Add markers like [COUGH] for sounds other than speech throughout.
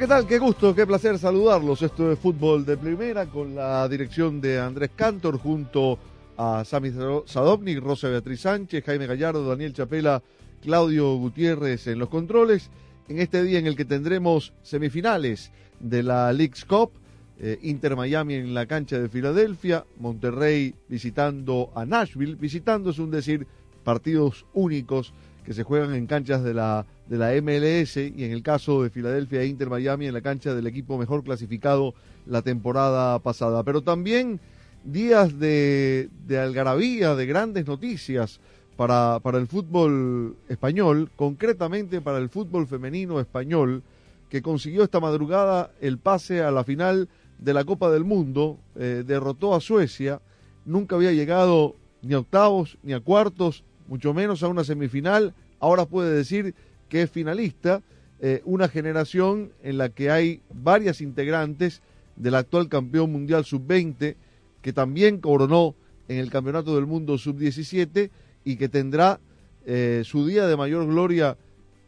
¿Qué tal? Qué gusto, qué placer saludarlos. Esto es Fútbol de Primera con la dirección de Andrés Cantor junto a Sami Sadovnik, Rosa Beatriz Sánchez, Jaime Gallardo, Daniel Chapela, Claudio Gutiérrez en los controles. En este día en el que tendremos semifinales de la League's Cup, eh, Inter Miami en la cancha de Filadelfia, Monterrey visitando a Nashville, visitando es un decir partidos únicos que se juegan en canchas de la, de la MLS y en el caso de Filadelfia e Inter Miami en la cancha del equipo mejor clasificado la temporada pasada. Pero también días de, algarabía, de grandes noticias para, para el fútbol español, concretamente para el fútbol femenino español, que consiguió esta madrugada el pase a la final de la Copa del Mundo, eh, derrotó a Suecia, nunca había llegado ni a octavos ni a cuartos, mucho menos a una semifinal, ahora puede decir que es finalista, eh, una generación en la que hay varias integrantes del actual campeón mundial sub-20, que también coronó en el Campeonato del Mundo sub-17 y que tendrá eh, su día de mayor gloria,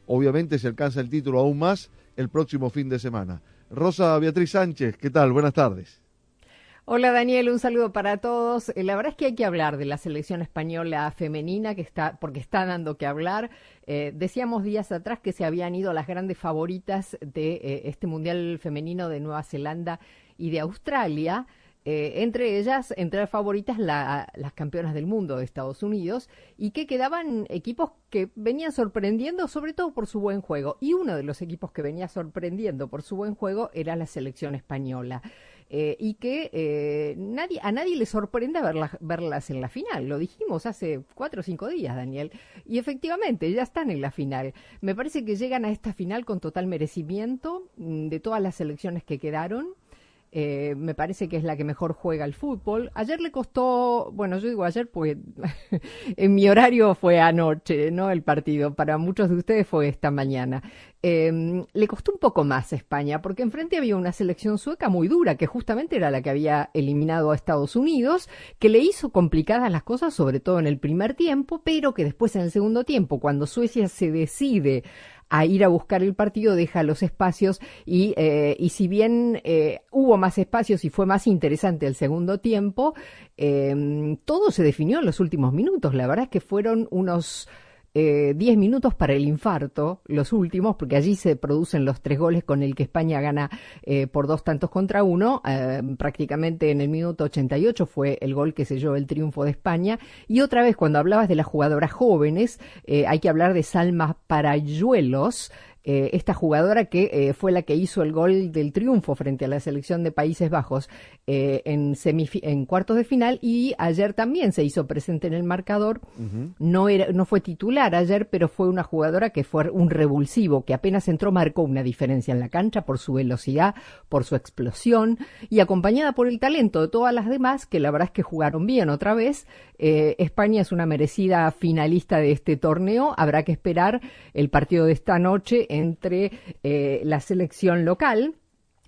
obviamente se alcanza el título aún más, el próximo fin de semana. Rosa Beatriz Sánchez, ¿qué tal? Buenas tardes. Hola Daniel, un saludo para todos. Eh, La verdad es que hay que hablar de la selección española femenina, que está, porque está dando que hablar. Eh, decíamos días atrás que se habían ido las grandes favoritas de eh, este Mundial Femenino de Nueva Zelanda y de Australia. Entre ellas, entre las favoritas, la- las campeonas del mundo de Estados Unidos, y que quedaban equipos que venían sorprendiendo, sobre todo por su buen juego. Y uno de los equipos que venía sorprendiendo por su buen juego era la selección española. Eh, y que eh, nadie, a nadie le sorprende verlas, verlas en la final. Lo dijimos hace cuatro o cinco días, Daniel. Y efectivamente, ya están en la final. Me parece que llegan a esta final con total merecimiento mm, de todas las selecciones que quedaron. Eh, me parece que es la que mejor juega el fútbol. Ayer le costó, bueno, yo digo ayer porque [LAUGHS] en mi horario fue anoche, ¿no? El partido. Para muchos de ustedes fue esta mañana. Eh, le costó un poco más a España porque enfrente había una selección sueca muy dura, que justamente era la que había eliminado a Estados Unidos, que le hizo complicadas las cosas, sobre todo en el primer tiempo, pero que después en el segundo tiempo, cuando Suecia se decide a ir a buscar el partido, deja los espacios y, eh, y si bien eh, hubo más espacios y fue más interesante el segundo tiempo, eh, todo se definió en los últimos minutos. La verdad es que fueron unos eh, 10 minutos para el infarto, los últimos, porque allí se producen los tres goles con el que España gana eh, por dos tantos contra uno. Eh, prácticamente en el minuto 88 fue el gol que selló el triunfo de España. Y otra vez, cuando hablabas de las jugadoras jóvenes, eh, hay que hablar de Salma Parayuelos. eh, esta jugadora que eh, fue la que hizo el gol del triunfo frente a la selección de Países Bajos eh, en, en cuartos de final y ayer también se hizo presente en el marcador. no, era, no fue titular ayer, pero fue una jugadora que fue un revulsivo, que apenas entró marcó una diferencia en la cancha por su velocidad, por su explosión y acompañada por el talento de todas las demás, que la verdad es que jugaron bien otra vez. Eh, España es una merecida finalista de este torneo. Habrá que esperar el partido de esta noche entre eh, la selección local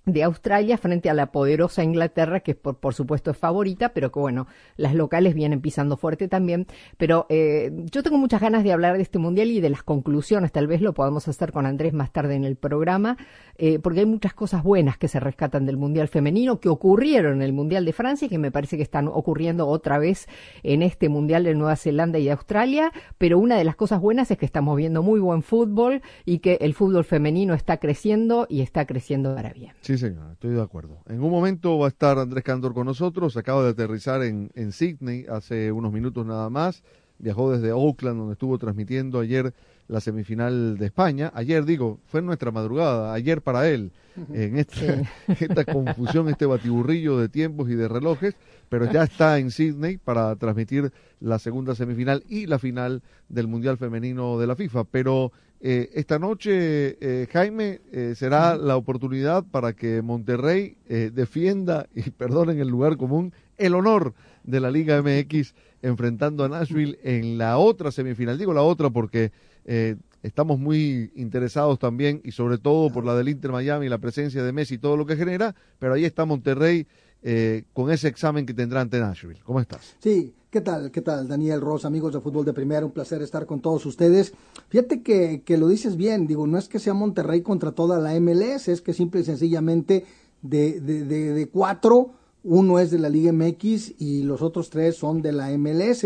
de Australia frente a la poderosa Inglaterra, que por, por supuesto es favorita, pero que bueno, las locales vienen pisando fuerte también. Pero eh, yo tengo muchas ganas de hablar de este mundial y de las conclusiones, tal vez lo podamos hacer con Andrés más tarde en el programa, eh, porque hay muchas cosas buenas que se rescatan del mundial femenino, que ocurrieron en el mundial de Francia y que me parece que están ocurriendo otra vez en este mundial de Nueva Zelanda y de Australia. Pero una de las cosas buenas es que estamos viendo muy buen fútbol y que el fútbol femenino está creciendo y está creciendo para bien. Sí, señor, estoy de acuerdo. En un momento va a estar Andrés Cantor con nosotros. Acaba de aterrizar en, en Sydney hace unos minutos nada más. Viajó desde Oakland, donde estuvo transmitiendo ayer la semifinal de España. Ayer, digo, fue nuestra madrugada, ayer para él, en esta, [LAUGHS] esta confusión, este batiburrillo de tiempos y de relojes, pero ya está en Sydney para transmitir la segunda semifinal y la final del Mundial Femenino de la FIFA. Pero eh, esta noche, eh, Jaime, eh, será la oportunidad para que Monterrey defienda, y [LAUGHS] perdonen el lugar común, el honor de la Liga MX enfrentando a Nashville en la otra semifinal. Digo la otra porque eh, estamos muy interesados también y sobre todo por la del Inter Miami, la presencia de Messi y todo lo que genera, pero ahí está Monterrey eh, con ese examen que tendrá ante Nashville. ¿Cómo estás? Sí, ¿qué tal? ¿Qué tal? Daniel Ross, amigos de Fútbol de Primera, un placer estar con todos ustedes. Fíjate que, que lo dices bien, digo, no es que sea Monterrey contra toda la MLS, es que simple y sencillamente de, de, de, de cuatro, uno es de la Liga MX y los otros tres son de la MLS.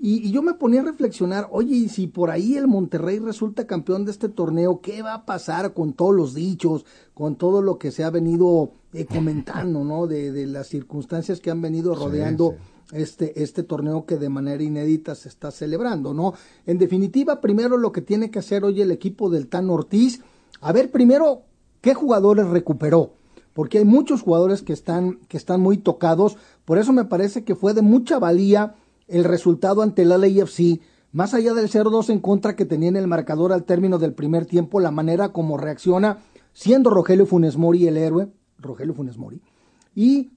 Y, yo me ponía a reflexionar, oye, y si por ahí el Monterrey resulta campeón de este torneo, ¿qué va a pasar con todos los dichos, con todo lo que se ha venido eh, comentando, ¿no? De, las circunstancias que han venido rodeando Este, este torneo que de manera inédita se está celebrando, ¿no? En definitiva, primero lo que tiene que hacer hoy el equipo del Tan Ortiz, a ver primero qué jugadores recuperó, porque hay muchos jugadores que están, que están muy tocados, por eso me parece que fue de mucha valía el resultado ante el LAFC, más allá del 0-2 en contra que tenía en el marcador al término del primer tiempo, la manera como reacciona, siendo Rogelio Funes Mori el héroe, Rogelio Funes Mori, y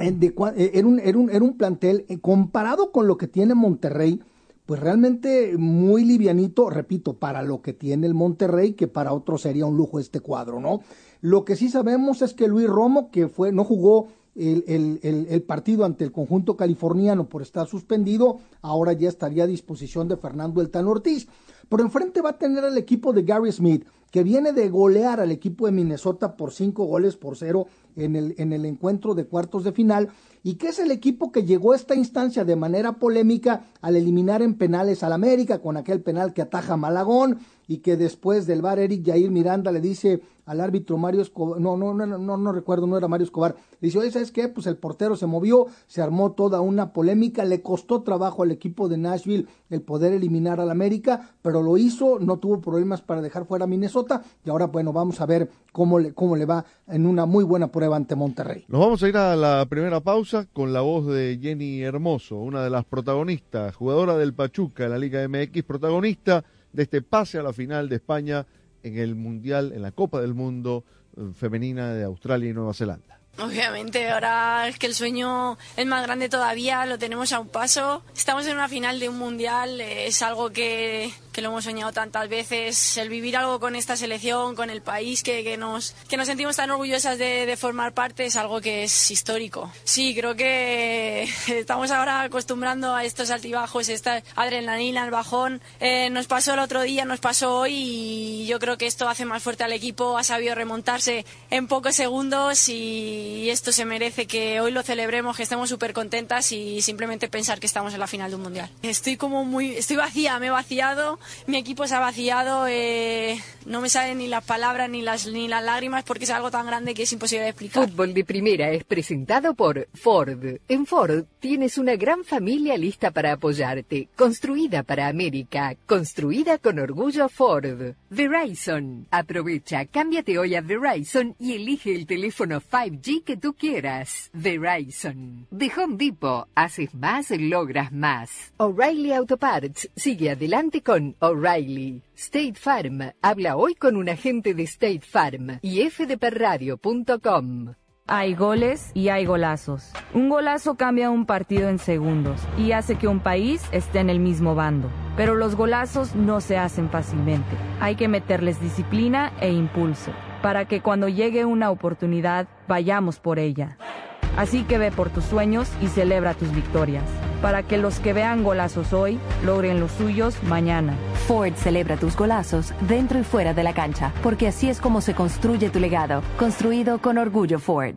en eh, era, un, era, un, era un plantel eh, comparado con lo que tiene Monterrey, pues realmente muy livianito, repito, para lo que tiene el Monterrey, que para otros sería un lujo este cuadro, ¿no? Lo que sí sabemos es que Luis Romo, que fue, no jugó el, el, partido ante el conjunto californiano por estar suspendido, ahora ya estaría a disposición de Fernando El Tan Ortiz. Por enfrente va a tener el equipo de Gary Smith, que viene de golear al equipo de Minnesota por cinco goles por cero en el, en el encuentro de cuartos de final, y que es el equipo que llegó a esta instancia de manera polémica al eliminar en penales al América con aquel penal que ataja Malagón y que después del bar Eric Jair Miranda le dice al árbitro Mario Escobar, no, no, no, no, no recuerdo, no era Mario Escobar, le dice, oye, ¿sabes qué? Pues el portero se movió, se armó toda una polémica, le costó trabajo al equipo de Nashville el poder eliminar al América, pero lo hizo, no tuvo problemas para dejar fuera a Minnesota y ahora, bueno, vamos a ver cómo le, cómo le va en una muy buena prueba ante Monterrey. Nos vamos a ir a la primera pausa con la voz de Jenny Hermoso, una de las protagonistas, jugadora del Pachuca en la Liga MX, protagonista de este pase a la final de España en el Mundial, en la Copa del Mundo eh, femenina de Australia y Nueva Zelanda. Obviamente, ahora es que el sueño es más grande todavía, lo tenemos a un paso. Estamos en una final de un mundial, es algo que, que lo hemos soñado tantas veces, el vivir algo con esta selección, con el país que, que nos, que nos sentimos tan orgullosas de, de, formar parte, es algo que es histórico. Sí, creo que [LAUGHS] estamos ahora acostumbrando a estos altibajos, esta adrenalina, el bajón. Eh, nos pasó el otro día, nos pasó hoy y yo creo que esto hace más fuerte al equipo, ha sabido remontarse en pocos segundos y esto se merece que hoy lo celebremos, que estemos súper contentas y simplemente pensar que estamos en la final de un mundial. Estoy como muy, estoy vacía, me he vaciado, mi equipo se ha vaciado, eh, no me salen ni las palabras ni las, ni las lágrimas porque es algo tan grande que es imposible de explicar. Fútbol de Primera es presentado por Ford. En Ford tienes una gran familia lista para apoyarte, construida para América, construida con orgullo Ford. Verizon. Aprovecha, cámbiate hoy a Verizon y elige el teléfono 5G que tú quieras. Verizon. De Home Depot, haces más, logras más. O'Reilly Auto Parts sigue adelante con O'Reilly. State Farm. Habla hoy con un agente de State Farm y fdperradio.com. Hay goles y hay golazos. Un golazo cambia un partido en segundos y hace que un país esté en el mismo bando. Pero los golazos no se hacen fácilmente. Hay que meterles disciplina e impulso para que cuando llegue una oportunidad vayamos por ella. Así que ve por tus sueños y celebra tus victorias, para que los que vean golazos hoy logren los suyos mañana. Ford celebra tus golazos dentro y fuera de la cancha, porque así es como se construye tu legado, construido con orgullo Ford.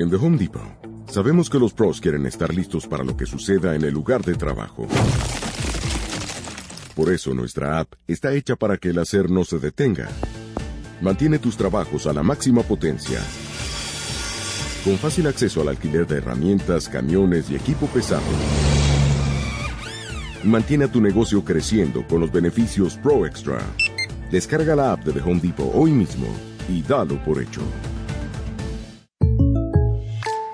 En The Home Depot, sabemos que los pros quieren estar listos para lo que suceda en el lugar de trabajo. Por eso nuestra app está hecha para que el hacer no se detenga. Mantiene tus trabajos a la máxima potencia. Con fácil acceso al alquiler de herramientas, camiones y equipo pesado. Mantiene a tu negocio creciendo con los beneficios Pro Extra. Descarga la app de The Home Depot hoy mismo y dalo por hecho.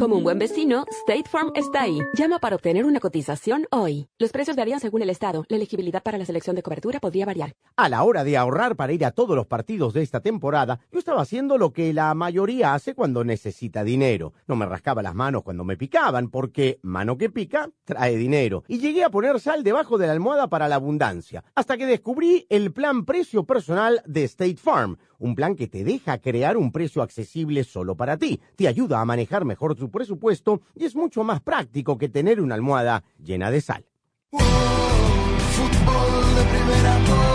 Como un buen vecino, State Farm está ahí. Llama para obtener una cotización hoy. Los precios varían según el estado. La elegibilidad para la selección de cobertura podría variar. A la hora de ahorrar para ir a todos los partidos de esta temporada, yo estaba haciendo lo que la mayoría hace cuando necesita dinero. No me rascaba las manos cuando me picaban, porque mano que pica trae dinero. Y llegué a poner sal debajo de la almohada para la abundancia, hasta que descubrí el plan precio personal de State Farm un plan que te deja crear un precio accesible solo para ti, te ayuda a manejar mejor tu presupuesto y es mucho más práctico que tener una almohada llena de sal. Fútbol de primera, oh.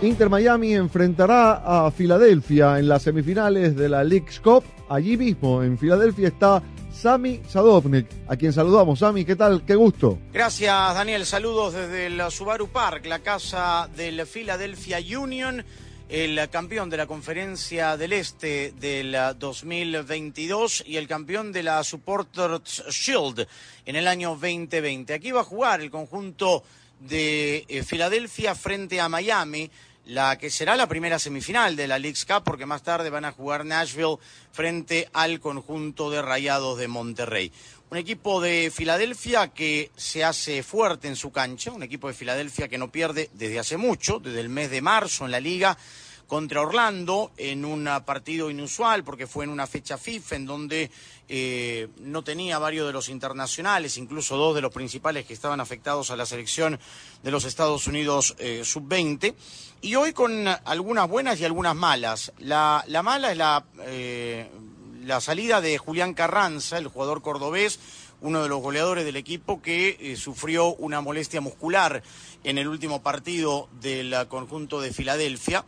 Inter Miami enfrentará a Filadelfia en las semifinales de la League's Cup. Allí mismo, en Filadelfia, está Sami Sadovnik, a quien saludamos. Sami, ¿qué tal? Qué gusto. Gracias, Daniel. Saludos desde el Subaru Park, la casa del Philadelphia Union, el campeón de la Conferencia del Este del 2022 y el campeón de la Supporters Shield en el año 2020. Aquí va a jugar el conjunto de eh, Filadelfia frente a Miami la que será la primera semifinal de la League's Cup, porque más tarde van a jugar Nashville frente al conjunto de Rayados de Monterrey. Un equipo de Filadelfia que se hace fuerte en su cancha, un equipo de Filadelfia que no pierde desde hace mucho, desde el mes de marzo en la liga, contra Orlando en un partido inusual porque fue en una fecha FIFA en donde eh, no tenía varios de los internacionales, incluso dos de los principales que estaban afectados a la selección de los Estados Unidos eh, sub-20. Y hoy con algunas buenas y algunas malas. La, la mala es la, eh, la salida de Julián Carranza, el jugador cordobés, uno de los goleadores del equipo que eh, sufrió una molestia muscular en el último partido del conjunto de Filadelfia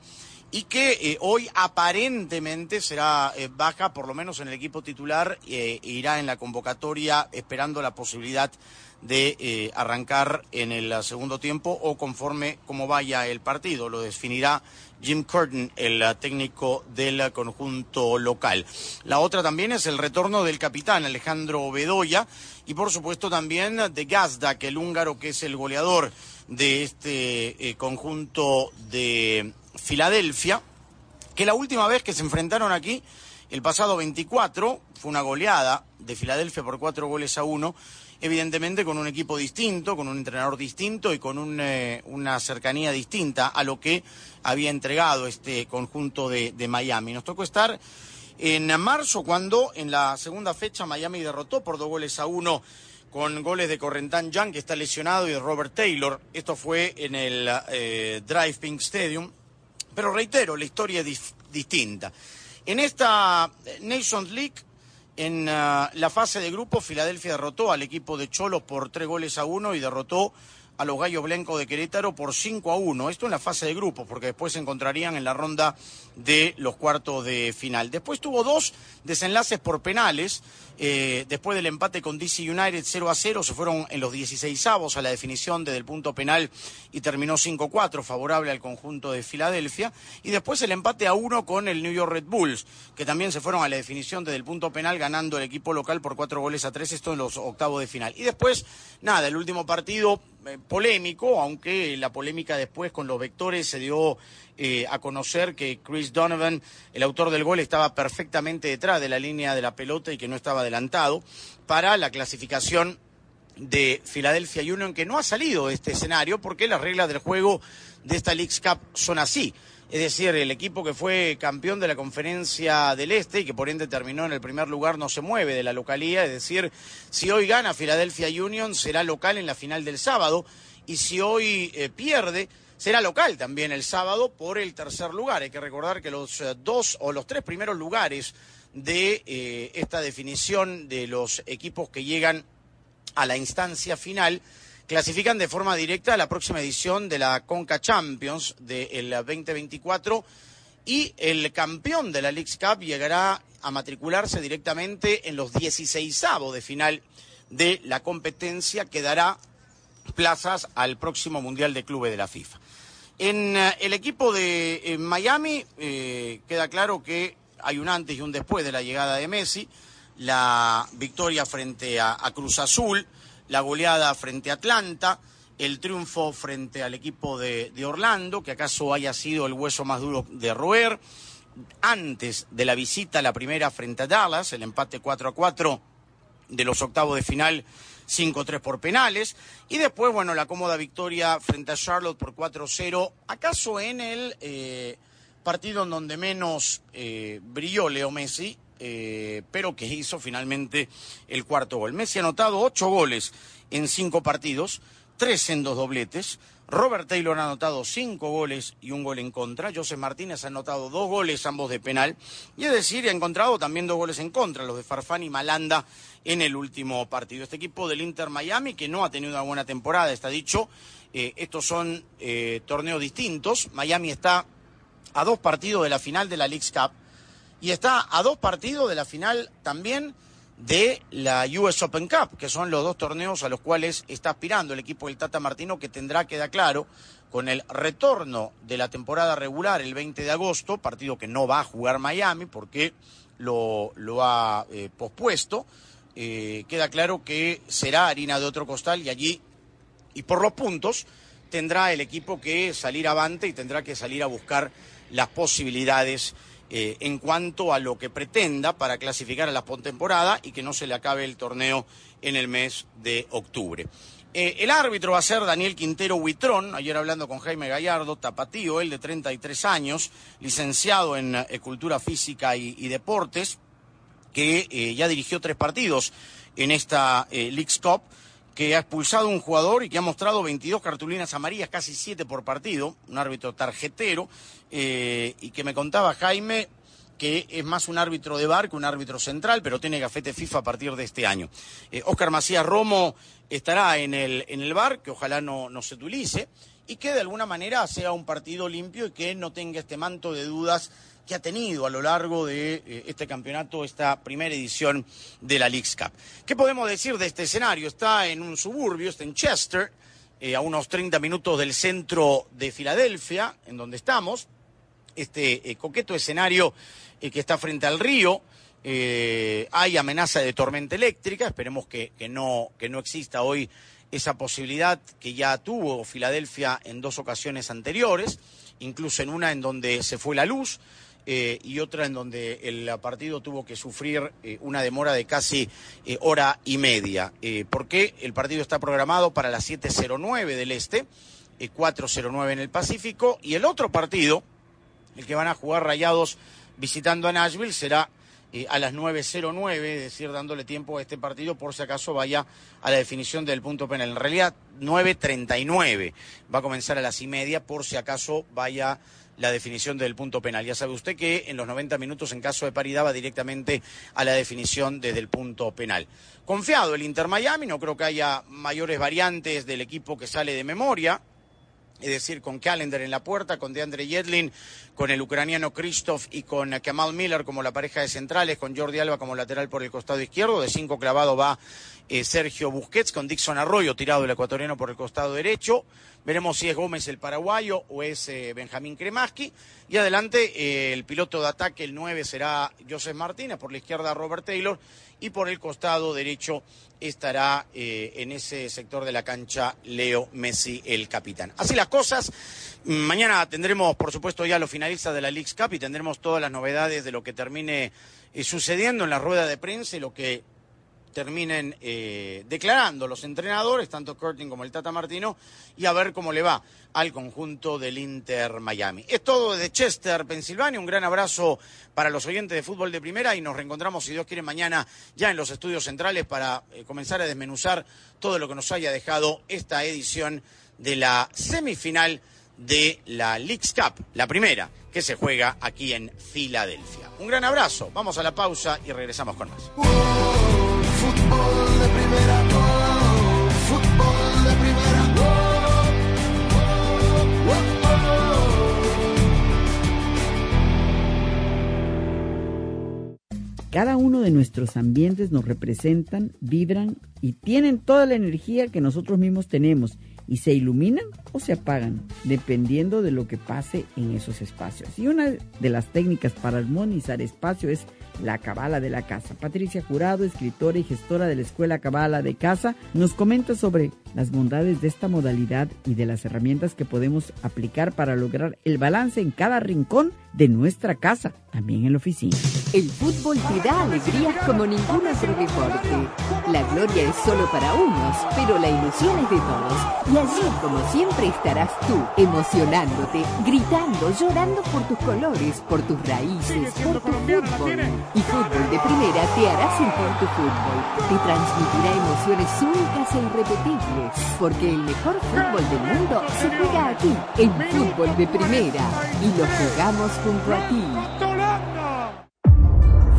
y que eh, hoy aparentemente será eh, baja, por lo menos en el equipo titular, e irá en la convocatoria esperando la posibilidad de arrancar en el segundo tiempo o conforme como vaya el partido. Lo definirá Jim Curtin, el técnico del conjunto local. La otra también es el retorno del capitán Alejandro Bedoya y por supuesto también de Gazdak, el húngaro que es el goleador de este conjunto de Filadelfia, que la última vez que se enfrentaron aquí, el pasado 24, fue una goleada de Filadelfia por cuatro goles a uno, evidentemente con un equipo distinto, con un entrenador distinto y con una cercanía distinta a lo que había entregado este conjunto de, Miami. Nos tocó estar en marzo cuando en la segunda fecha Miami derrotó por dos goles a uno con goles de Correntán Young, que está lesionado, y de Robert Taylor. Esto fue en el eh, Drive Pink Stadium. Pero reitero, la historia es distinta. En esta Nations League, en la fase de grupo, Filadelfia derrotó al equipo de Cholos por tres goles a uno y derrotó a los Gallos Blancos de Querétaro por 5 a 1. Esto en la fase de grupos, porque después se encontrarían en la ronda de los cuartos de final. Después tuvo dos desenlaces por penales. Eh, después del empate con DC United 0 a 0, se fueron en los 16 avos a la definición desde el punto penal y terminó 5-4, favorable al conjunto de Filadelfia. Y después el empate a 1 con el New York Red Bulls, que también se fueron a la definición desde el punto penal, ganando el equipo local por 4 goles a 3, esto en los octavos de final. Y después, nada, el último partido eh, polémico, aunque la polémica después con los vectores se dio eh, a conocer que Chris Donovan, el autor del gol, estaba perfectamente detrás de la línea de la pelota y que no estaba adelantado para la clasificación de Philadelphia Union, que no ha salido de este escenario porque las reglas del juego de esta League's Cup son así. Es decir, el equipo que fue campeón de la conferencia del Este y que por ende terminó en el primer lugar no se mueve de la localía. Es decir, si hoy gana Philadelphia Union será local en la final del sábado y si hoy eh, pierde será local también el sábado por el tercer lugar. Hay que recordar que los eh, dos o los tres primeros lugares de eh, esta definición de los equipos que llegan a la instancia final clasifican de forma directa a la próxima edición de la Conca Champions del 2024 y el campeón de la League's Cup llegará a matricularse directamente en los 16 de final de la competencia que dará plazas al próximo Mundial de Clubes de la FIFA. En eh, el equipo de Miami eh, queda claro que hay un antes y un después de la llegada de Messi, la victoria frente a, Cruz Azul, la goleada frente a Atlanta, el triunfo frente al equipo de, de, Orlando, que acaso haya sido el hueso más duro de roer, antes de la visita, la primera frente a Dallas, el empate 4 a 4 de los octavos de final 5-3 por penales. Y después, bueno, la cómoda victoria frente a Charlotte por 4-0. ¿Acaso en el eh, partido en donde menos eh, brilló Leo Messi? Eh, pero que hizo finalmente el cuarto gol. Messi ha anotado ocho goles en cinco partidos, tres en dos dobletes. Robert Taylor ha anotado cinco goles y un gol en contra. José Martínez ha anotado dos goles, ambos de penal. Y es decir, ha encontrado también dos goles en contra, los de Farfán y Malanda en el último partido. Este equipo del Inter Miami, que no ha tenido una buena temporada, está dicho. Eh, estos son eh, torneos distintos. Miami está a dos partidos de la final de la League's Cup y está a dos partidos de la final también de la US Open Cup, que son los dos torneos a los cuales está aspirando el equipo del Tata Martino, que tendrá, queda claro, con el retorno de la temporada regular el 20 de agosto, partido que no va a jugar Miami porque lo, lo ha eh, pospuesto, eh, queda claro que será harina de otro costal y allí, y por los puntos, tendrá el equipo que salir avante y tendrá que salir a buscar las posibilidades eh, en cuanto a lo que pretenda para clasificar a la postemporada y que no se le acabe el torneo en el mes de octubre. Eh, el árbitro va a ser Daniel Quintero Huitrón, ayer hablando con Jaime Gallardo, tapatío, él de 33 años, licenciado en Cultura Física y Deportes, que eh, ya dirigió tres partidos en esta eh, Cup, que ha expulsado un jugador y que ha mostrado 22 cartulinas amarillas, casi 7 por partido, un árbitro tarjetero, eh, y que me contaba Jaime que es más un árbitro de bar que un árbitro central, pero tiene gafete FIFA a partir de este año. Eh, Oscar Macías Romo estará en el, en el bar, que ojalá no, no se utilice, y que de alguna manera sea un partido limpio y que no tenga este manto de dudas que ha tenido a lo largo de eh, este campeonato, esta primera edición de la League's Cup. ¿Qué podemos decir de este escenario? Está en un suburbio, está en Chester, eh, a unos 30 minutos del centro de Filadelfia, en donde estamos. Este eh, coqueto escenario que está frente al río. Hay amenaza de tormenta eléctrica, esperemos que no, que no exista hoy esa posibilidad que ya tuvo Filadelfia en dos ocasiones anteriores, incluso en una en donde se fue la luz eh, y otra en donde el partido tuvo que sufrir eh, una demora de casi eh, hora y media. Porque el partido está programado para las 7.09 del este, eh, 4.09 en el Pacífico, y el otro partido, el que van a jugar rayados visitando a Nashville, será a las 9.09, es decir, dándole tiempo a este partido por si acaso vaya a la definición del punto penal. En realidad, 9.39 va a comenzar a las y media por si acaso vaya la definición del punto penal. Ya sabe usted que en los 90 minutos, en caso de paridad, va directamente a la definición desde el punto penal. Confiado el Inter Miami, no creo que haya mayores variantes del equipo que sale de memoria es decir, con Callender en la puerta, con DeAndre Yedlin, con el ucraniano Christoph y con Kamal Miller como la pareja de centrales, con Jordi Alba como lateral por el costado izquierdo. De cinco clavado va eh, Sergio Busquets, con Dixon Arroyo tirado el ecuatoriano por el costado derecho. Veremos si es Gómez el paraguayo o es eh, Benjamín Kremaski. Y adelante eh, el piloto de ataque, el 9, será Joseph Martínez, por la izquierda Robert Taylor y por el costado derecho estará eh, en ese sector de la cancha Leo Messi, el capitán. Así las cosas. Mañana tendremos, por supuesto, ya los finalistas de la League's Cup y tendremos todas las novedades de lo que termine sucediendo en la rueda de prensa y lo que terminen eh, declarando los entrenadores, tanto Curtin como el Tata Martino, y a ver cómo le va al conjunto del Inter Miami. Es todo desde Chester, Pensilvania. Un gran abrazo para los oyentes de fútbol de primera y nos reencontramos, si Dios quiere, mañana ya en los estudios centrales para eh, comenzar a desmenuzar todo lo que nos haya dejado esta edición de la semifinal de la League's Cup, la primera que se juega aquí en Filadelfia. Un gran abrazo, vamos a la pausa y regresamos con más. Primera, fútbol de primera, Cada uno de nuestros ambientes nos representan, vibran y tienen toda la energía que nosotros mismos tenemos y se iluminan o se apagan, dependiendo de lo que pase en esos espacios. Y una de las técnicas para armonizar espacio es la Cabala de la Casa. Patricia Jurado, escritora y gestora de la Escuela Cabala de Casa, nos comenta sobre las bondades de esta modalidad y de las herramientas que podemos aplicar para lograr el balance en cada rincón de nuestra casa, también en la oficina. El fútbol te da alegrías como ningún otro deporte. La gloria es solo para unos, pero la ilusión es de todos. Y allí, como siempre, estarás tú, emocionándote, gritando, llorando por tus colores, por tus raíces, por tu fútbol. Y Fútbol de Primera te hará sentir tu fútbol. Te transmitirá emociones únicas e irrepetibles. Porque el mejor fútbol del mundo se juega aquí, en Fútbol de Primera. Y lo jugamos junto a ti.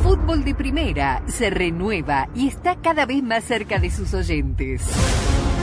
Fútbol de Primera se renueva y está cada vez más cerca de sus oyentes.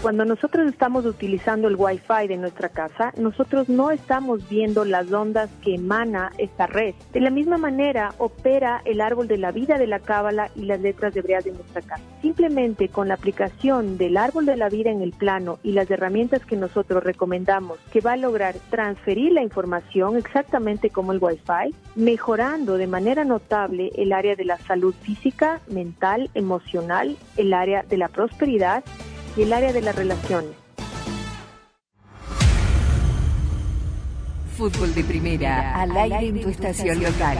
Cuando nosotros estamos utilizando el Wi-Fi de nuestra casa, nosotros no estamos viendo las ondas que emana esta red. De la misma manera opera el árbol de la vida de la cábala y las letras hebreas de nuestra casa. Simplemente con la aplicación del árbol de la vida en el plano y las herramientas que nosotros recomendamos, que va a lograr transferir la información exactamente como el Wi-Fi, mejorando de manera notable el área de la salud física, mental, emocional, el área de la prosperidad y el área de las relaciones. Fútbol de primera, al aire en tu estación local.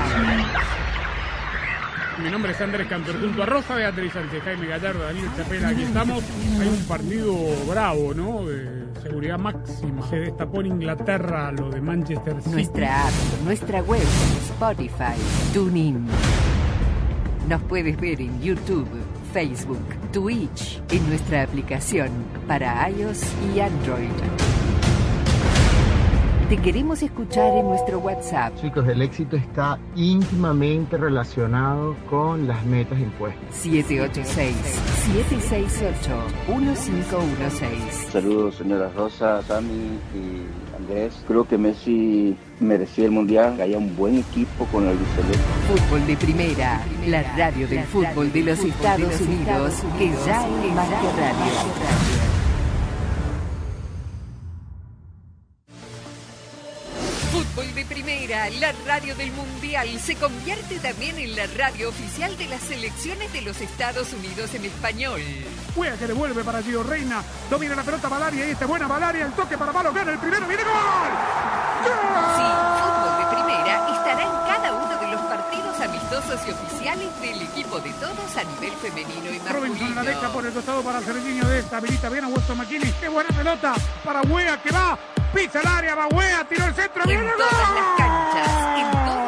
Mi nombre es Andrés Cantor, junto a Rosa Beatriz Sánchez, Jaime Gallardo, Daniel Chapela, aquí estamos. Hay un partido bravo, ¿no? De seguridad máxima. Se destapó en Inglaterra lo de Manchester City. Nuestra app, nuestra web, Spotify, TuneIn. Nos puedes ver en YouTube, Facebook, Twitch, en nuestra aplicación para iOS y Android. Te queremos escuchar en nuestro WhatsApp Chicos, el éxito está íntimamente relacionado con las metas impuestas. 786-768-1516. Saludos, señora Rosa, Sami y Andrés. Creo que Messi merecía el mundial, que haya un buen equipo con el Celeste. Fútbol de primera, la radio del fútbol de los Estados Unidos, que ya es más que radio. De Primera, la radio del Mundial, se convierte también en la radio oficial de las selecciones de los Estados Unidos en español. Juega que devuelve para Gio Reina. Domina la pelota Valaria y esta es buena Valaria. El toque para Malo gana el primero. ¡Viene gol! Sí, Fútbol de Primera estará en cada uno de los partidos amistosos y oficiales del equipo de todos a nivel femenino y Robinson la deja masculino. por el costado para Cervellino de esta. Habilita bien a Weston McKinney. ¡Qué buena pelota! Para Wea que va. Pisa el área, va Wea, tiró el centro. En ¡Viene todas las canchas, en todos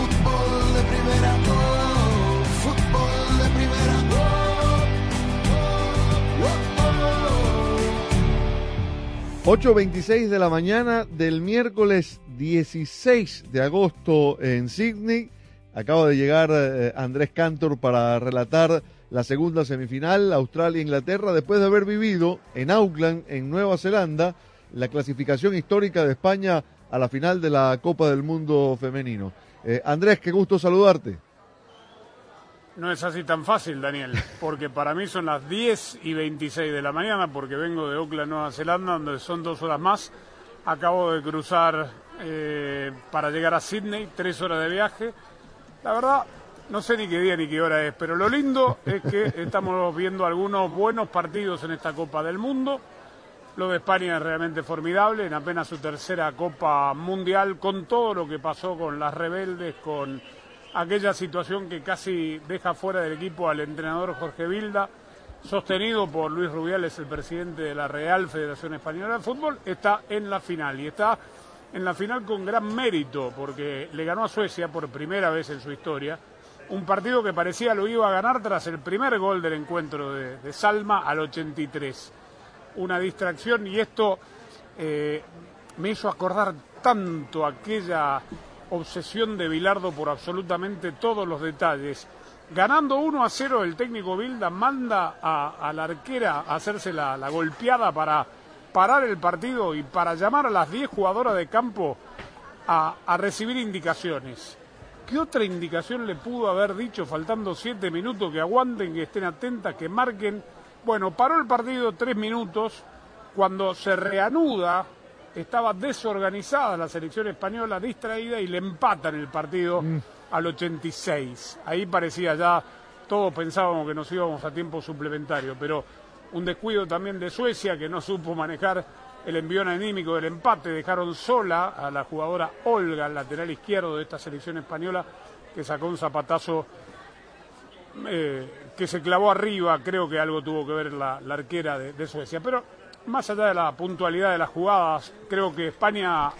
Fútbol de primera, fútbol de primera, oh, oh, oh. 8.26 de la mañana del miércoles 16 de agosto en Sydney. Acaba de llegar eh, Andrés Cantor para relatar la segunda semifinal, Australia-Inglaterra, después de haber vivido en Auckland, en Nueva Zelanda, la clasificación histórica de España a la final de la Copa del Mundo Femenino. Eh, Andrés, qué gusto saludarte. No es así tan fácil, Daniel, porque para mí son las 10 y 26 de la mañana, porque vengo de Auckland, Nueva Zelanda, donde son dos horas más. Acabo de cruzar eh, para llegar a Sydney, tres horas de viaje. La verdad, no sé ni qué día ni qué hora es, pero lo lindo es que estamos viendo algunos buenos partidos en esta Copa del Mundo. Lo de España es realmente formidable, en apenas su tercera Copa Mundial, con todo lo que pasó con las rebeldes, con aquella situación que casi deja fuera del equipo al entrenador Jorge Vilda, sostenido por Luis Rubiales, el presidente de la Real Federación Española de Fútbol, está en la final y está en la final con gran mérito porque le ganó a Suecia por primera vez en su historia. Un partido que parecía lo iba a ganar tras el primer gol del encuentro de, de Salma al 83. Una distracción y esto eh, me hizo acordar tanto aquella obsesión de Bilardo por absolutamente todos los detalles. Ganando 1 a 0, el técnico Bilda manda a, la arquera a hacerse la, la, golpeada para parar el partido y para llamar a las 10 jugadoras de campo a, a recibir indicaciones. ¿Qué otra indicación le pudo haber dicho faltando 7 minutos? Que aguanten, que estén atentas, que marquen. Bueno, paró el partido 3 minutos. Cuando se reanuda, estaba desorganizada la selección española, distraída y le empatan el partido mm. al 86. Ahí parecía ya, todos pensábamos que nos íbamos a tiempo suplementario, pero un descuido también de Suecia que no supo manejar el envión anímico del empate, dejaron sola a la jugadora Olga, el lateral izquierdo de esta selección española, que sacó un zapatazo eh, que se clavó arriba, creo que algo tuvo que ver la, arquera de, Suecia. Pero más allá de la puntualidad de las jugadas, creo que España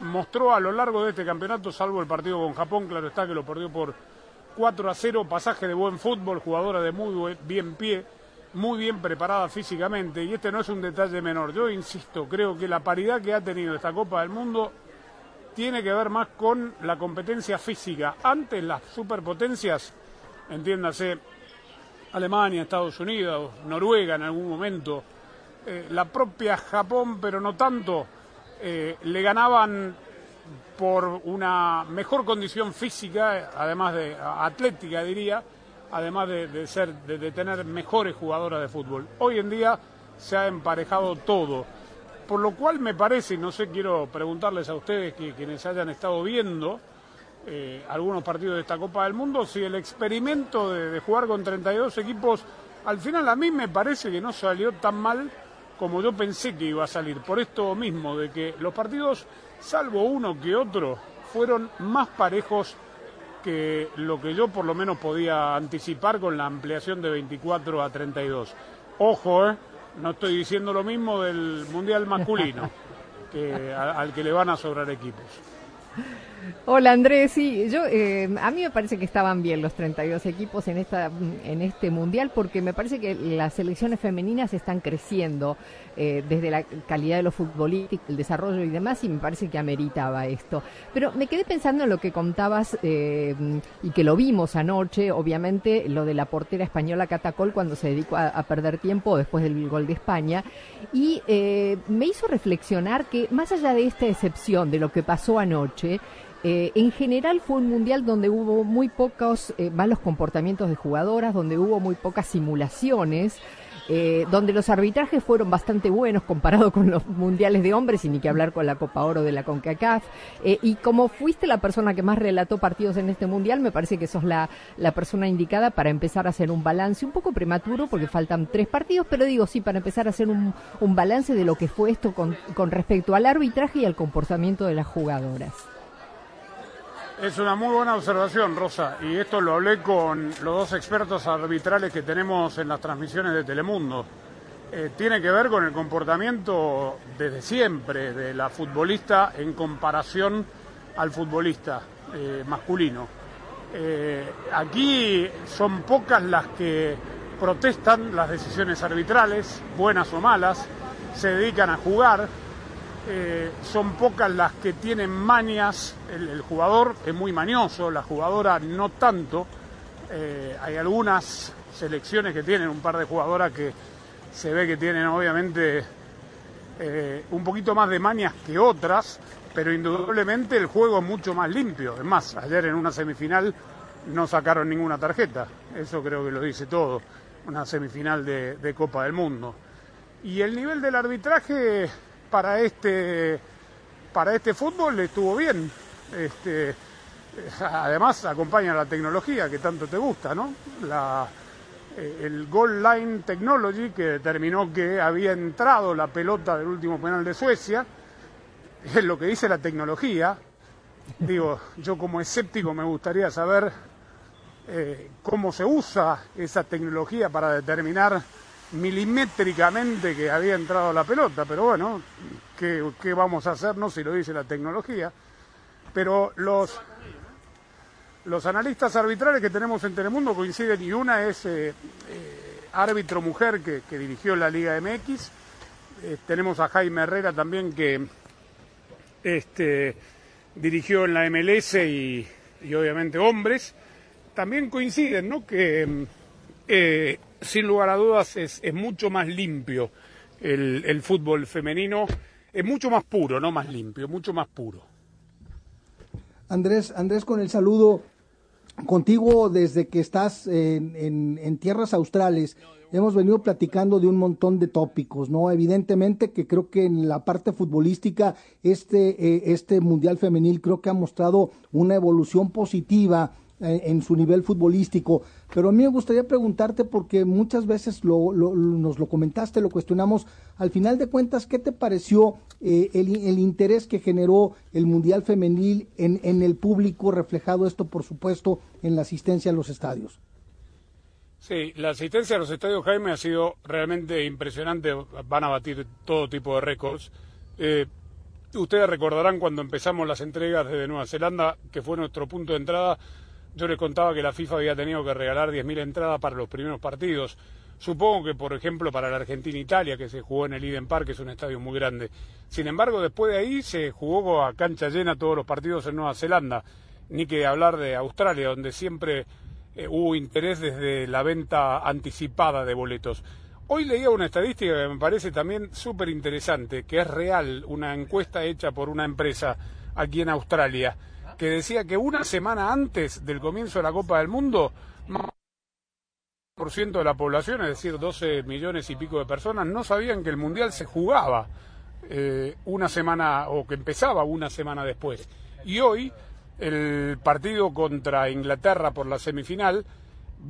mostró a lo largo de este campeonato, salvo el partido con Japón, claro está que lo perdió por 4 a 0, pasaje de buen fútbol, jugadora de muy bien pie, muy bien preparada físicamente, y este no es un detalle menor. Yo insisto, creo que la paridad que ha tenido esta Copa del Mundo tiene que ver más con la competencia física. Antes las superpotencias, entiéndase, Alemania, Estados Unidos, Noruega en algún momento, eh, la propia Japón, pero no tanto, eh, le ganaban por una mejor condición física, además de atlética diría, además de, ser, de, tener mejores jugadoras de fútbol. Hoy en día se ha emparejado todo, por lo cual me parece, y no sé, quiero preguntarles a ustedes que quienes hayan estado viendo eh, algunos partidos de esta Copa del Mundo, si el experimento de, de jugar con 32 equipos, al final a mí me parece que no salió tan mal como yo pensé que iba a salir. Por esto mismo, de que los partidos, salvo uno que otro, fueron más parejos que lo que yo por lo menos podía anticipar con la ampliación de 24 a 32. Ojo, ¿eh? no estoy diciendo lo mismo del Mundial masculino, [LAUGHS] que, al que le van a sobrar equipos. Hola Andrés, sí, yo eh, a mí me parece que estaban bien los 32 equipos en esta en este mundial porque me parece que las selecciones femeninas están creciendo eh, desde la calidad de los futbolísticos, el desarrollo y demás y me parece que ameritaba esto. Pero me quedé pensando en lo que contabas eh, y que lo vimos anoche, obviamente lo de la portera española Catacol cuando se dedicó a, a perder tiempo después del gol de España y me hizo reflexionar que más allá de esta excepción de lo que pasó anoche eh, en general fue un mundial donde hubo muy pocos eh, malos comportamientos de jugadoras, donde hubo muy pocas simulaciones. Eh, donde los arbitrajes fueron bastante buenos comparado con los mundiales de hombres y ni que hablar con la Copa Oro de la CONCACAF. y como fuiste la persona que más relató partidos en este mundial, me parece que sos la, la persona indicada para empezar a hacer un balance un poco prematuro porque faltan tres partidos, pero digo sí, para empezar a hacer un, un balance de lo que fue esto con, con respecto al arbitraje y al comportamiento de las jugadoras. Es una muy buena observación, Rosa, y esto lo hablé con los dos expertos arbitrales que tenemos en las transmisiones de Telemundo. Eh, tiene que ver con el comportamiento desde siempre de la futbolista en comparación al futbolista eh, masculino. Eh, aquí son pocas las que protestan las decisiones arbitrales, buenas o malas, se dedican a jugar, eh, son pocas las que tienen manias, el, jugador es muy manioso, la jugadora no tanto, eh, hay algunas selecciones que tienen un par de jugadoras que se ve que tienen obviamente eh, un poquito más de manias que otras, pero indudablemente el juego es mucho más limpio. Es más, ayer en una semifinal no sacaron ninguna tarjeta, eso creo que lo dice todo, una semifinal de Copa del Mundo. Y el nivel del arbitraje para este, para este fútbol estuvo bien. Este, además acompaña la tecnología que tanto te gusta, ¿no? La, eh, el Goal Line Technology que determinó que había entrado la pelota del último penal de Suecia, es lo que dice la tecnología. Digo, yo como escéptico me gustaría saber eh, cómo se usa esa tecnología para determinar milimétricamente que había entrado la pelota, pero bueno, ¿qué, vamos a hacernos si lo dice la tecnología? Pero los, los analistas arbitrales que tenemos en Telemundo coinciden y una es eh, eh, árbitro mujer que, dirigió la Liga MX, eh, tenemos a Jaime Herrera también que este, dirigió en la MLS y, y obviamente hombres, también coinciden ¿no? que sin lugar a dudas es, mucho más limpio el, fútbol femenino, es mucho más puro, no más limpio, mucho más puro. Andrés, Andrés, con el saludo contigo desde que estás en, tierras australes. Hemos venido platicando de un montón de tópicos, ¿no? Evidentemente que creo que en la parte futbolística este, eh, este Mundial Femenil creo que ha mostrado una evolución positiva en su nivel futbolístico. Pero a mí me gustaría preguntarte, porque muchas veces lo, nos lo comentaste, lo cuestionamos, al final de cuentas, ¿qué te pareció eh, el, interés que generó el Mundial Femenil en, el público, reflejado esto, por supuesto, en la asistencia a los estadios? Sí, la asistencia a los estadios Jaime ha sido realmente impresionante. Van a batir todo tipo de récords. Eh, ustedes recordarán cuando empezamos las entregas desde Nueva Zelanda, que fue nuestro punto de entrada. Yo les contaba que la FIFA había tenido que regalar 10.000 entradas para los primeros partidos. Supongo que, por ejemplo, para la Argentina-Italia, que se jugó en el Eden Park, que es un estadio muy grande. Sin embargo, después de ahí se jugó a cancha llena todos los partidos en Nueva Zelanda. Ni que hablar de Australia, donde siempre eh, hubo interés desde la venta anticipada de boletos. Hoy leía una estadística que me parece también súper interesante, que es real, una encuesta hecha por una empresa aquí en Australia, que decía que una semana antes del comienzo de la Copa del Mundo, por ciento de la población, es decir, 12 millones y pico de personas, no sabían que el Mundial se jugaba eh, una semana o que empezaba una semana después. Y hoy el partido contra Inglaterra por la semifinal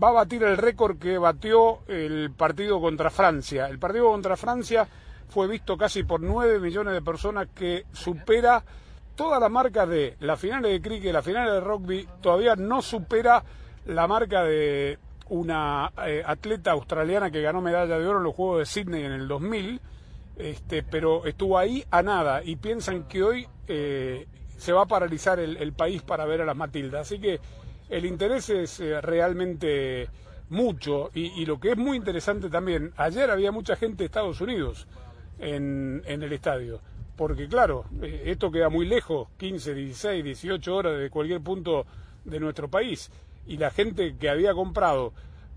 va a batir el récord que batió el partido contra Francia. El partido contra Francia fue visto casi por 9 millones de personas que supera toda la marca de la final de cricket, la final de rugby, todavía no supera la marca de una eh, atleta australiana que ganó medalla de oro en los Juegos de Sydney en el 2000, este, pero estuvo ahí a nada y piensan que hoy eh, se va a paralizar el, país para ver a las Matildas. Así que el interés es eh, realmente mucho y, lo que es muy interesante también, ayer había mucha gente de Estados Unidos en el estadio, porque claro, esto queda muy lejos, 15, 16, 18 horas de cualquier punto de nuestro país y la gente que había comprado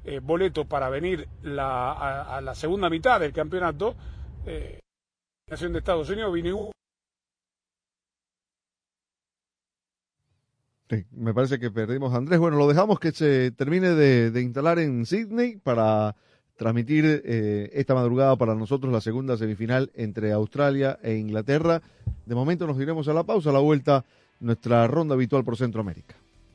eh, boletos para venir a, la segunda mitad del campeonato, eh, la Nación de Estados Unidos vino Sí, me parece que perdimos Andrés. Bueno, lo dejamos que se termine de, instalar en Sydney para transmitir eh, esta madrugada para nosotros la segunda semifinal entre Australia e Inglaterra. De momento nos iremos a la pausa, a la vuelta, nuestra ronda habitual por Centroamérica.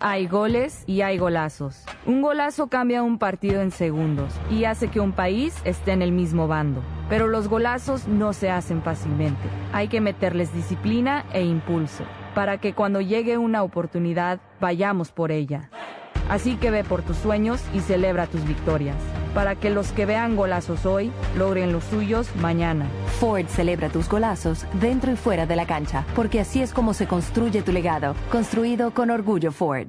Hay goles y hay golazos. Un golazo cambia un partido en segundos y hace que un país esté en el mismo bando. Pero los golazos no se hacen fácilmente. Hay que meterles disciplina e impulso para que cuando llegue una oportunidad vayamos por ella. Así que ve por tus sueños y celebra tus victorias, para que los que vean golazos hoy logren los suyos mañana. Ford celebra tus golazos dentro y fuera de la cancha, porque así es como se construye tu legado, construido con orgullo Ford.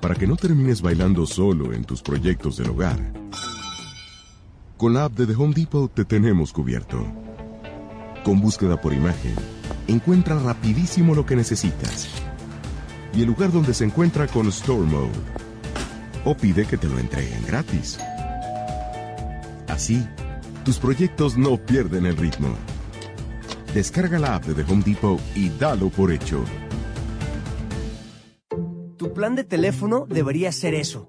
Para que no termines bailando solo en tus proyectos del hogar. Con la app de The Home Depot te tenemos cubierto. Con búsqueda por imagen, encuentra rapidísimo lo que necesitas. Y el lugar donde se encuentra con Store Mode. O pide que te lo entreguen gratis. Así, tus proyectos no pierden el ritmo. Descarga la app de The Home Depot y dalo por hecho. Plan de teléfono debería ser eso,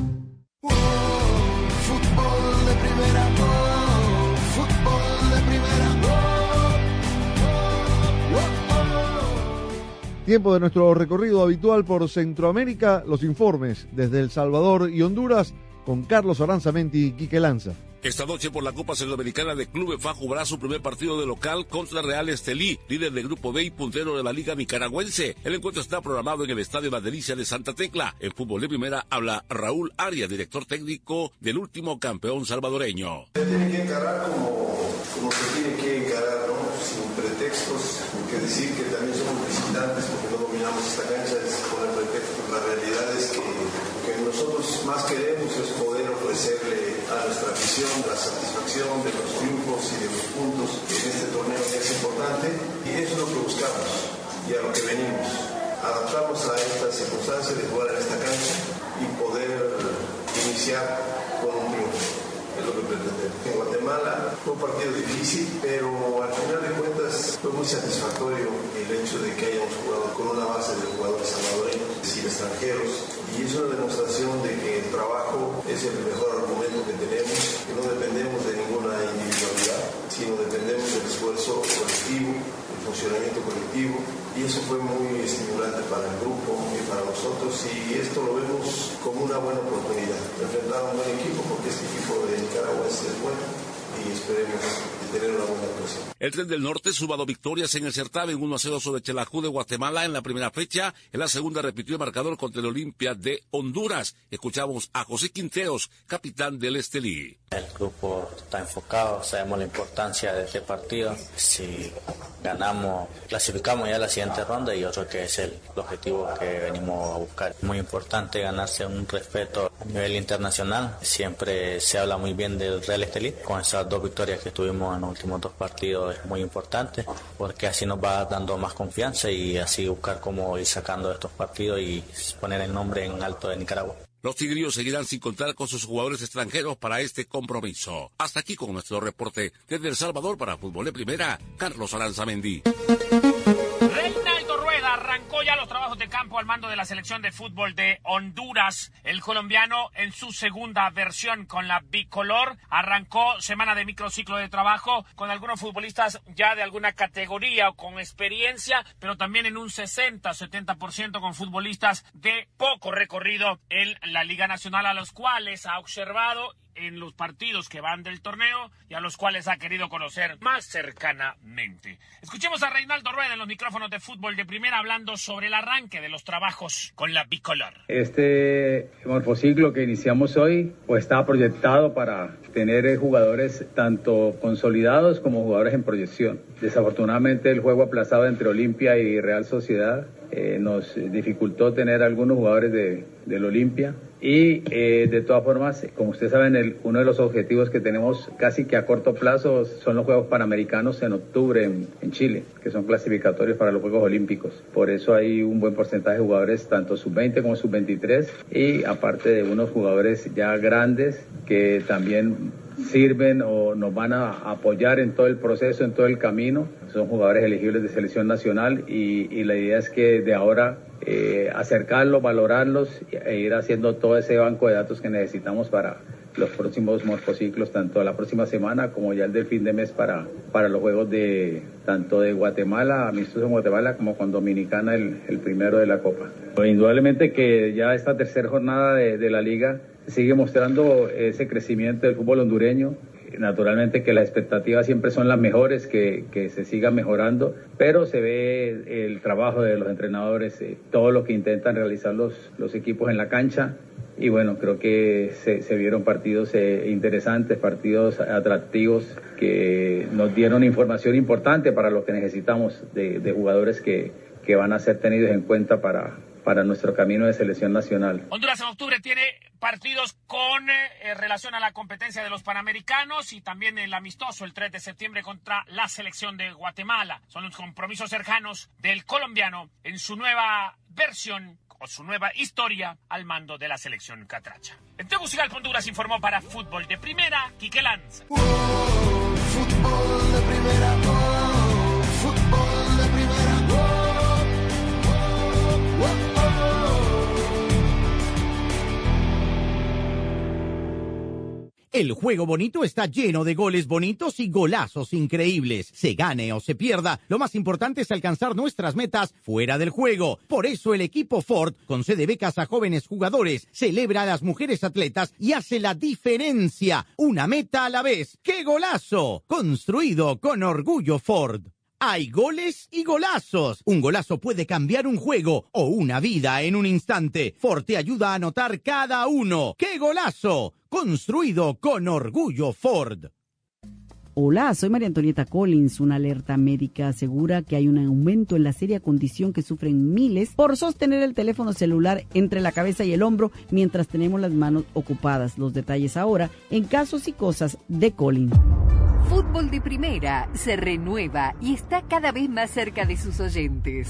Tiempo de nuestro recorrido habitual por Centroamérica, los informes desde El Salvador y Honduras con Carlos Aranzamenti y Quique Lanza. Esta noche por la Copa Centroamericana de Clubes va a jugar su primer partido de local contra Real Estelí, líder del Grupo B y puntero de la Liga Nicaragüense. El encuentro está programado en el Estadio La Delicia de Santa Tecla. En fútbol de primera habla Raúl Arias, director técnico del último campeón salvadoreño. Se tiene que encarar como, como se tiene que encarar, sin pretextos, que decir que también somos visitantes porque no dominamos esta cancha es poner pretextos. La realidad es que lo que nosotros más queremos es poder ofrecerle a nuestra afición la satisfacción de los triunfos y de los puntos que en este torneo es importante y eso es lo que buscamos y a lo que venimos. Adaptarnos a esta circunstancia de jugar en esta cancha y poder iniciar con un triunfo. Es lo que pretendemos. En Guatemala. Fue un partido difícil, pero al final de cuentas fue muy satisfactorio el hecho de que hayamos jugado con una base de jugadores salvadoreños, es decir, extranjeros, y es una demostración de que el trabajo es el mejor argumento que tenemos, que no dependemos de ninguna individualidad, sino dependemos del esfuerzo colectivo, el funcionamiento colectivo, y eso fue muy estimulante para el grupo y para nosotros, y esto lo vemos como una buena oportunidad, enfrentar a un buen equipo, porque este equipo de Nicaragua es bueno, y esperemos tener una buena actuación. El Tren del Norte sumado victorias en el certamen 1 a 0 sobre Chelajú de Guatemala en la primera fecha. En la segunda repitió el marcador contra el Olimpia de Honduras. Escuchamos a José Quinteros, capitán del Estelí. El grupo está enfocado, sabemos la importancia de este partido. Si ganamos, clasificamos ya a la siguiente ronda y otro que es el, objetivo que venimos a buscar. Muy importante ganarse un respeto a nivel internacional. Siempre se habla muy bien del Real Estelí. Con esas dos victorias que tuvimos en los últimos dos partidos es muy importante porque así nos va dando más confianza y así buscar cómo ir sacando estos partidos y poner el nombre en alto de Nicaragua. Los tigrillos seguirán sin contar con sus jugadores extranjeros para este compromiso. Hasta aquí con nuestro reporte desde El Salvador para Fútbol de Primera, Carlos Aranzamendi. Reinaldo Rueda arrancó ya los trabajos de campo al mando de la selección de fútbol de Honduras. El colombiano en su segunda versión con la bicolor arrancó semana de microciclo de trabajo con algunos futbolistas ya de alguna categoría o con experiencia, pero también en un 60-70% con futbolistas de poco recorrido en la Liga Nacional a los cuales ha observado en los partidos que van del torneo y a los cuales ha querido conocer más cercanamente. Escuchemos a Reinaldo Rueda en los micrófonos de fútbol de primera hablando sobre el arranque de los trabajos con la bicolor. Este morfociclo que iniciamos hoy pues está proyectado para tener eh, jugadores tanto consolidados como jugadores en proyección. Desafortunadamente el juego aplazado entre Olimpia y Real Sociedad eh, nos dificultó tener algunos jugadores de, del Olimpia Y eh, de todas formas, como ustedes saben, el, uno de los objetivos que tenemos casi que a corto plazo son los Juegos Panamericanos en octubre en, Chile, que son clasificatorios para los Juegos Olímpicos. Por eso hay un buen porcentaje de jugadores, tanto sub-20 como sub-23, y aparte de unos jugadores ya grandes que también sirven o nos van a apoyar en todo el proceso, en todo el camino. Son jugadores elegibles de selección nacional y la idea es que de ahora eh, acercarlos, valorarlos e ir haciendo todo ese banco de datos que necesitamos para los próximos morfociclos, tanto la próxima semana como ya el del fin de mes para, para los juegos de tanto de Guatemala, amistosos en Guatemala, como con Dominicana el, el primero de la Copa. Indudablemente que ya esta tercera jornada de, de la liga sigue mostrando ese crecimiento del fútbol hondureño, naturalmente que las expectativas siempre son las mejores, que, que, se siga mejorando, pero se ve el trabajo de los entrenadores, eh, todo lo que intentan realizar los, los equipos en la cancha. Y bueno, creo que se, vieron partidos eh, interesantes, partidos atractivos que nos dieron información importante para lo que necesitamos de, de jugadores que, que van a ser tenidos en cuenta para, para nuestro camino de selección nacional. Honduras en octubre tiene partidos con eh, relación a la competencia de los Panamericanos y también el amistoso el 3 de septiembre contra la selección de Guatemala. Son los compromisos cercanos del colombiano en su nueva versión o su nueva historia al mando de la selección catracha. En Tegucigalpa, Honduras informó para Fútbol de Primera, Quique Lanza. Oh, fútbol de primera, El juego bonito está lleno de goles bonitos y golazos increíbles. Se gane o se pierda, lo más importante es alcanzar nuestras metas fuera del juego. Por eso el equipo Ford concede becas a jóvenes jugadores, celebra a las mujeres atletas y hace la diferencia. Una meta a la vez. ¡Qué golazo! Construido con orgullo Ford. Hay goles y golazos. Un golazo puede cambiar un juego o una vida en un instante. Ford te ayuda a anotar cada uno. ¡Qué golazo! Construido con orgullo Ford. Hola, soy María Antonieta Collins. Una alerta médica asegura que hay un aumento en la seria condición que sufren miles por sostener el teléfono celular entre la cabeza y el hombro mientras tenemos las manos ocupadas. Los detalles ahora en casos y cosas de Collins. Fútbol de Primera se renueva y está cada vez más cerca de sus oyentes.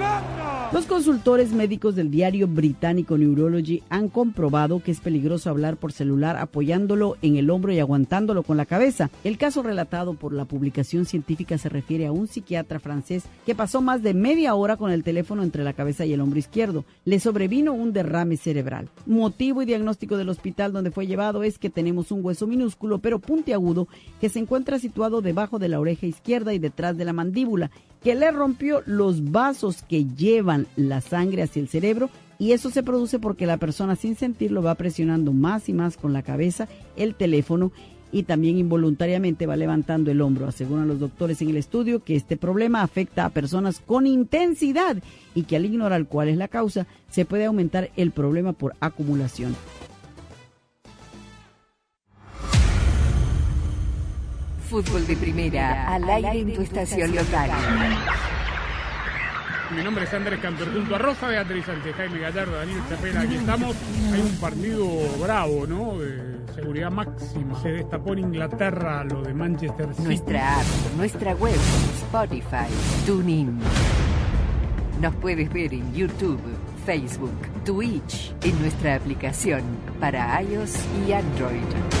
Los consultores médicos del diario británico Neurology han comprobado que es peligroso hablar por celular apoyándolo en el hombro y aguantándolo con la cabeza. El caso relatado por la publicación científica se refiere a un psiquiatra francés que pasó más de media hora con el teléfono entre la cabeza y el hombro izquierdo. Le sobrevino un derrame cerebral. Motivo y diagnóstico del hospital donde fue llevado es que tenemos un hueso minúsculo pero puntiagudo que se encuentra situado debajo de la oreja izquierda y detrás de la mandíbula que le rompió los vasos que llevan la sangre hacia el cerebro y eso se produce porque la persona sin sentirlo va presionando más y más con la cabeza el teléfono y también involuntariamente va levantando el hombro. Aseguran los doctores en el estudio que este problema afecta a personas con intensidad y que al ignorar cuál es la causa se puede aumentar el problema por acumulación. Fútbol de primera, al aire en tu estación local. Mi nombre es Andrés Cantor, junto a Rosa Beatriz Sánchez, Jaime Gallardo, Daniel Chapela, aquí estamos. Hay un partido bravo, ¿no? De seguridad máxima. Se destapó en Inglaterra lo de Manchester City. Nuestra app, nuestra web, Spotify, TuneIn. Nos puedes ver en YouTube, Facebook, Twitch, en nuestra aplicación para iOS y Android.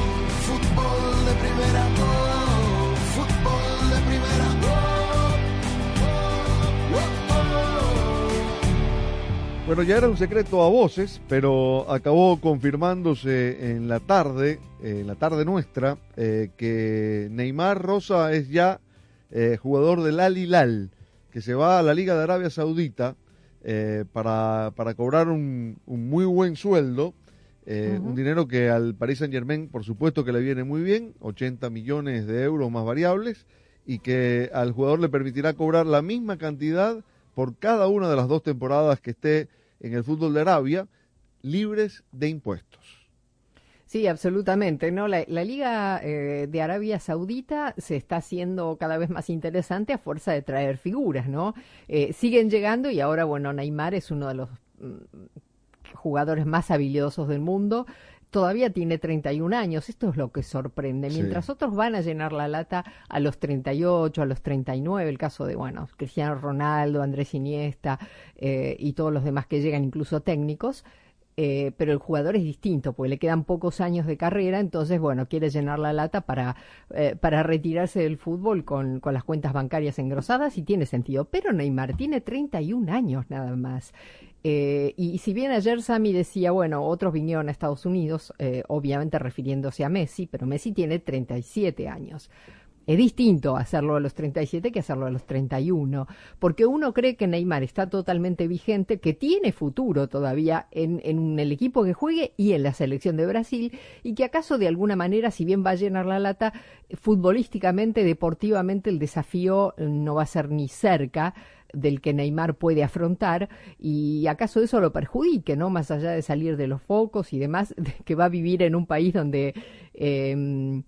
Fútbol de primera, oh, fútbol de primera, oh, oh, Bueno, ya era un secreto a voces, pero acabó confirmándose en la tarde, en la tarde nuestra, eh, que Neymar Rosa es ya eh, jugador del Al Hilal, que se va a la Liga de Arabia Saudita eh, para, para cobrar un muy buen sueldo, eh, un dinero que al Paris Saint Germain, por supuesto que le viene muy bien, 80 millones de euros más variables, y que al jugador le permitirá cobrar la misma cantidad por cada una de las dos temporadas que esté en el fútbol de Arabia, libres de impuestos. Sí, absolutamente. No, la, la Liga eh, de Arabia Saudita se está haciendo cada vez más interesante a fuerza de traer figuras, ¿no? Eh, siguen llegando y ahora, bueno, Neymar es uno de los mm, jugadores más habilidosos del mundo. Todavía tiene 31 años, esto es lo que sorprende. Sí. Mientras otros van a llenar la lata a los 38, a los 39, el caso de, bueno, Cristiano Ronaldo, Andrés Iniesta eh, y todos los demás que llegan, incluso técnicos, eh, pero el jugador es distinto, porque le quedan pocos años de carrera, entonces, bueno, quiere llenar la lata para, eh, para retirarse del fútbol con, con las cuentas bancarias engrosadas y tiene sentido. Pero Neymar tiene 31 años nada más. Eh, y si bien ayer Sami decía, bueno, otros vinieron a Estados Unidos, eh, obviamente refiriéndose a Messi, pero Messi tiene 37 años. Es distinto hacerlo a los 37 que hacerlo a los 31, porque uno cree que Neymar está totalmente vigente, que tiene futuro todavía en, en el equipo que juegue y en la selección de Brasil, y que acaso de alguna manera, si bien va a llenar la lata, futbolísticamente, deportivamente, el desafío no va a ser ni cerca del que Neymar puede afrontar y acaso eso lo perjudique, ¿no? Más allá de salir de los focos y demás, [LAUGHS] de que va a vivir en un país donde eh,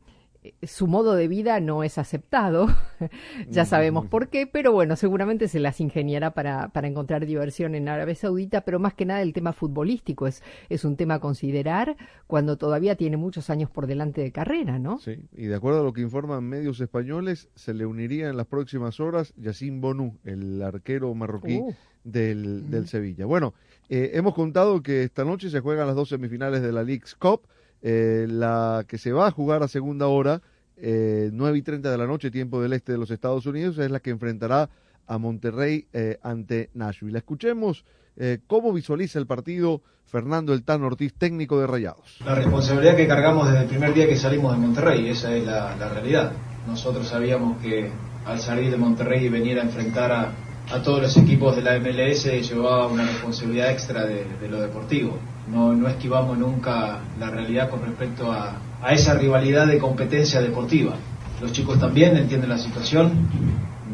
su modo de vida no es aceptado, [LAUGHS] ya sabemos por qué, pero bueno, seguramente se las ingeniará para, para encontrar diversión en Arabia Saudita, pero más que nada el tema futbolístico es, es un tema a considerar cuando todavía tiene muchos años por delante de carrera, ¿no? Sí, y de acuerdo a lo que informan medios españoles, se le uniría en las próximas horas Yacine Bonú, el arquero marroquí Uh. del, del Sevilla. Bueno, eh, hemos contado que esta noche se juegan las dos semifinales de la League's Cup, eh, la que se va a jugar a segunda hora, eh, 9 y 30 de la noche, tiempo del este de los Estados Unidos, es la que enfrentará a Monterrey eh, ante Nashville. Escuchemos eh, cómo visualiza el partido Fernando El Tan Ortiz, técnico de Rayados. La responsabilidad que cargamos desde el primer día que salimos de Monterrey, esa es la, realidad. Nosotros sabíamos que al salir de Monterrey y venir a enfrentar a, todos los equipos de la MLS llevaba una responsabilidad extra de lo deportivo. No, no esquivamos nunca la realidad con respecto a, a esa rivalidad de competencia deportiva. Los chicos también entienden la situación,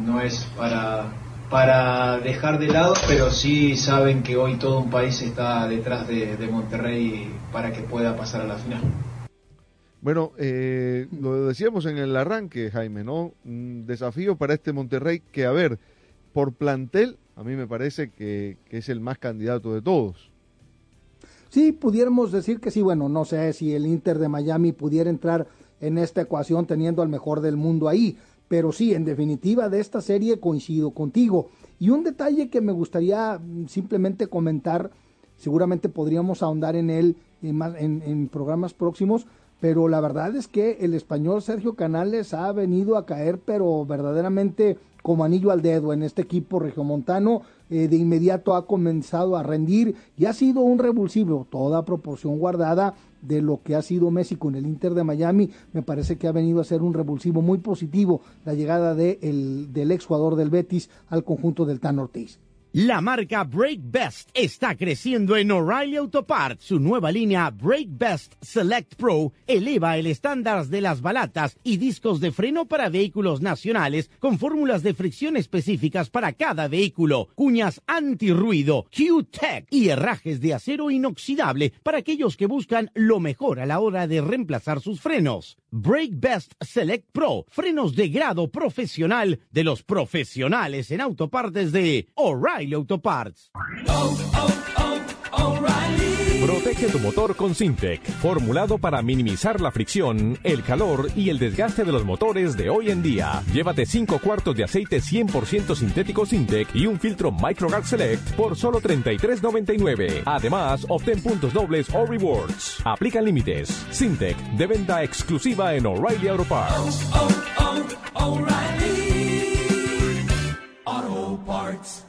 no es para, para dejar de lado, pero sí saben que hoy todo un país está detrás de, de Monterrey para que pueda pasar a la final. Bueno, eh, lo decíamos en el arranque, Jaime, ¿no? Un desafío para este Monterrey que, a ver, por plantel, a mí me parece que, que es el más candidato de todos. Sí, pudiéramos decir que sí, bueno, no sé si el Inter de Miami pudiera entrar en esta ecuación teniendo al mejor del mundo ahí, pero sí, en definitiva de esta serie coincido contigo. Y un detalle que me gustaría mm, simplemente comentar, seguramente podríamos ahondar en él en, en programas próximos, pero la verdad es que el español Sergio Canales ha venido a caer, pero verdaderamente como anillo al dedo en este equipo regiomontano. Eh, de inmediato ha comenzado a rendir y ha sido un revulsivo, toda proporción guardada de lo que ha sido Messi con el Inter de Miami. Me parece que ha venido a ser un revulsivo muy positivo la llegada de el, del ex jugador del Betis al conjunto del Tan Ortiz. La marca Brake Best está creciendo en O'Reilly Auto Parts. Su nueva línea Brake Best Select Pro eleva el estándar de las balatas y discos de freno para vehículos nacionales con fórmulas de fricción específicas para cada vehículo, cuñas antirruido, Q-Tech y herrajes de acero inoxidable para aquellos que buscan lo mejor a la hora de reemplazar sus frenos. Brake Best Select Pro, frenos de grado profesional de los profesionales en autopartes de O'Reilly Auto Parts. Protege tu motor con Sintec, formulado para minimizar la fricción, el calor y el desgaste de los motores de hoy en día. Llévate 5 cuartos de aceite 100% sintético Sintec y un filtro MicroGuard Select por solo $33.99. Además, obtén puntos dobles o rewards. Aplican límites. Sintec, de venta exclusiva en O'Reilly Auto Parts. Auto Parts.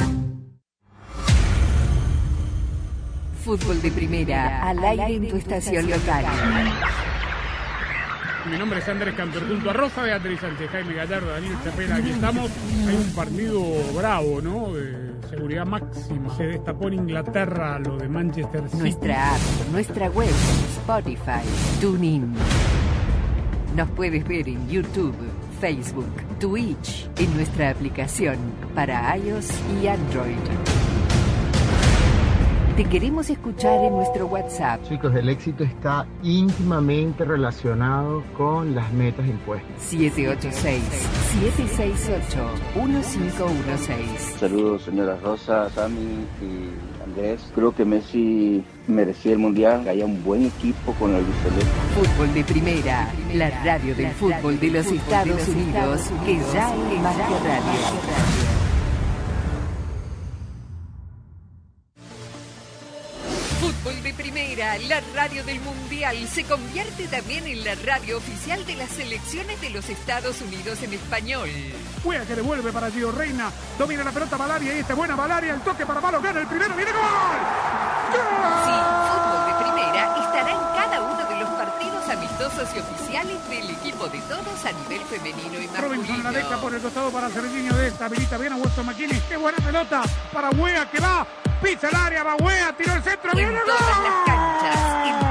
Fútbol de primera, al aire en tu estación local. Mi nombre es Andrés Cantor, junto a Rosa Beatriz Sánchez, Jaime Gallardo, Daniel Chapela, aquí estamos. Hay un partido bravo, ¿no? De seguridad máxima. Se destapó en Inglaterra lo de Manchester City. Nuestra app, nuestra web, Spotify, TuneIn. Nos puedes ver en YouTube, Facebook, Twitch, en nuestra aplicación para iOS y Android. Te queremos escuchar en nuestro WhatsApp. Chicos, el éxito está íntimamente relacionado con las metas impuestas. 786-768-1516. Saludos, señora Rosa, Sammy y Andrés. Creo que Messi merecía el mundial. Haya un buen equipo con el Celeste. Fútbol de primera, la radio del fútbol de los Estados Unidos, que ya es más que radio. Fútbol de Primera, la radio del Mundial, se convierte también en la radio oficial de las selecciones de los Estados Unidos en español. Juega que devuelve para Gio Reina. Domina la pelota Valaria y esta buena Valaria. El toque para Malo gana el primero. ¡Viene gol! Sí, Fútbol de Primera estará en cada uno de los partidos amistosos y oficiales del equipo de todos a nivel femenino y masculino. Robinson la deja por el costado para Serginho de esta. Habilita bien a Weston McKinney. ¡Qué buena pelota! Para Wea que va. Pisa el área, va Wea, tiró el centro. En ¡Viene todas gol! las canchas,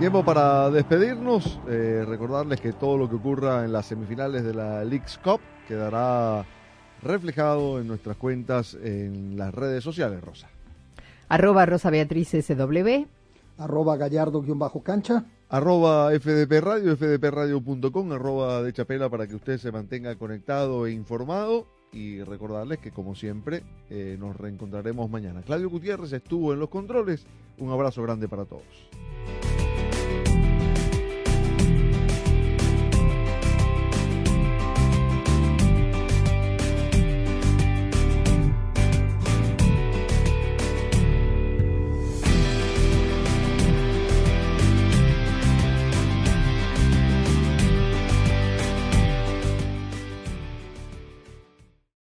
Tiempo para despedirnos. Eh, recordarles que todo lo que ocurra en las semifinales de la League's Cup quedará reflejado en nuestras cuentas en las redes sociales, Rosa. Arroba Rosa Beatriz SW. Arroba Gallardo-cancha. Arroba FDP Radio, fdpradio.com, arroba de Chapela para que usted se mantenga conectado e informado. Y recordarles que, como siempre, eh, nos reencontraremos mañana. Claudio Gutiérrez estuvo en los controles. Un abrazo grande para todos.